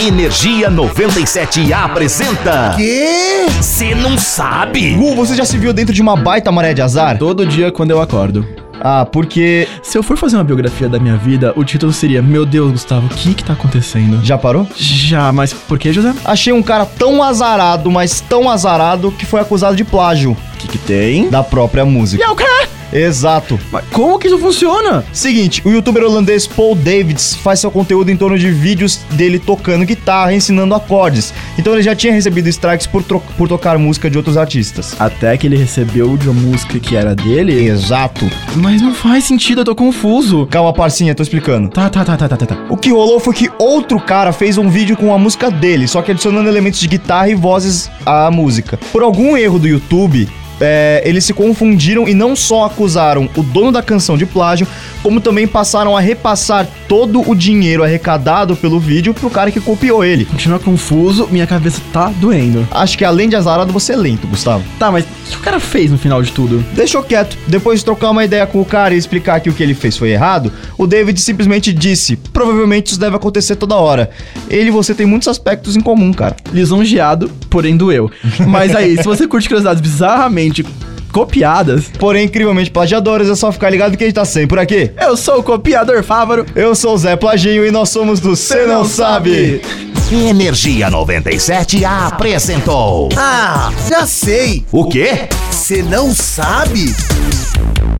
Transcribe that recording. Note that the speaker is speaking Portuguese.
Energia 97 apresenta. Quê? Você não sabe? Gu, você já se viu dentro de uma baita maré de azar? Todo dia quando eu acordo. Ah, porque. Se eu for fazer uma biografia da minha vida, o título seria Meu Deus, Gustavo, o que que tá acontecendo? Já parou? Já, mas por que, José? Achei um cara tão azarado, mas tão azarado, que foi acusado de plágio O que que tem? da própria música. E é o quê? Exato. Mas como que isso funciona? Seguinte, o youtuber holandês Paul Davids faz seu conteúdo em torno de vídeos dele tocando guitarra, ensinando acordes. Então ele já tinha recebido strikes por, por tocar música de outros artistas. Até que ele recebeu de uma música que era dele? Exato. Mas não faz sentido, eu tô confuso. Calma, parcinha, tô explicando. Tá, tá, tá, tá, tá, tá, tá. O que rolou foi que outro cara fez um vídeo com a música dele, só que adicionando elementos de guitarra e vozes à música. Por algum erro do YouTube, é, eles se confundiram e não só acusaram o dono da canção de plágio, como também passaram a repassar todo o dinheiro arrecadado pelo vídeo pro cara que copiou ele. Continua confuso, minha cabeça tá doendo. Acho que além de azarado, você é lento, Gustavo. Tá, mas o que o cara fez no final de tudo? Deixou quieto. Depois de trocar uma ideia com o cara e explicar que o que ele fez foi errado, o David simplesmente disse: Provavelmente isso deve acontecer toda hora. Ele e você tem muitos aspectos em comum, cara. Lisonjeado, porém doeu. Mas aí, se você curte curiosidades bizarramente copiadas, Porém, incrivelmente plagiadores, é só ficar ligado que a gente tá sempre por aqui. eu sou o copiador Fávaro. Eu sou o Zé Plaginho e nós somos do Cê Não Sabe. Energia 97 apresentou. Ah, já sei. O quê? Você não sabe?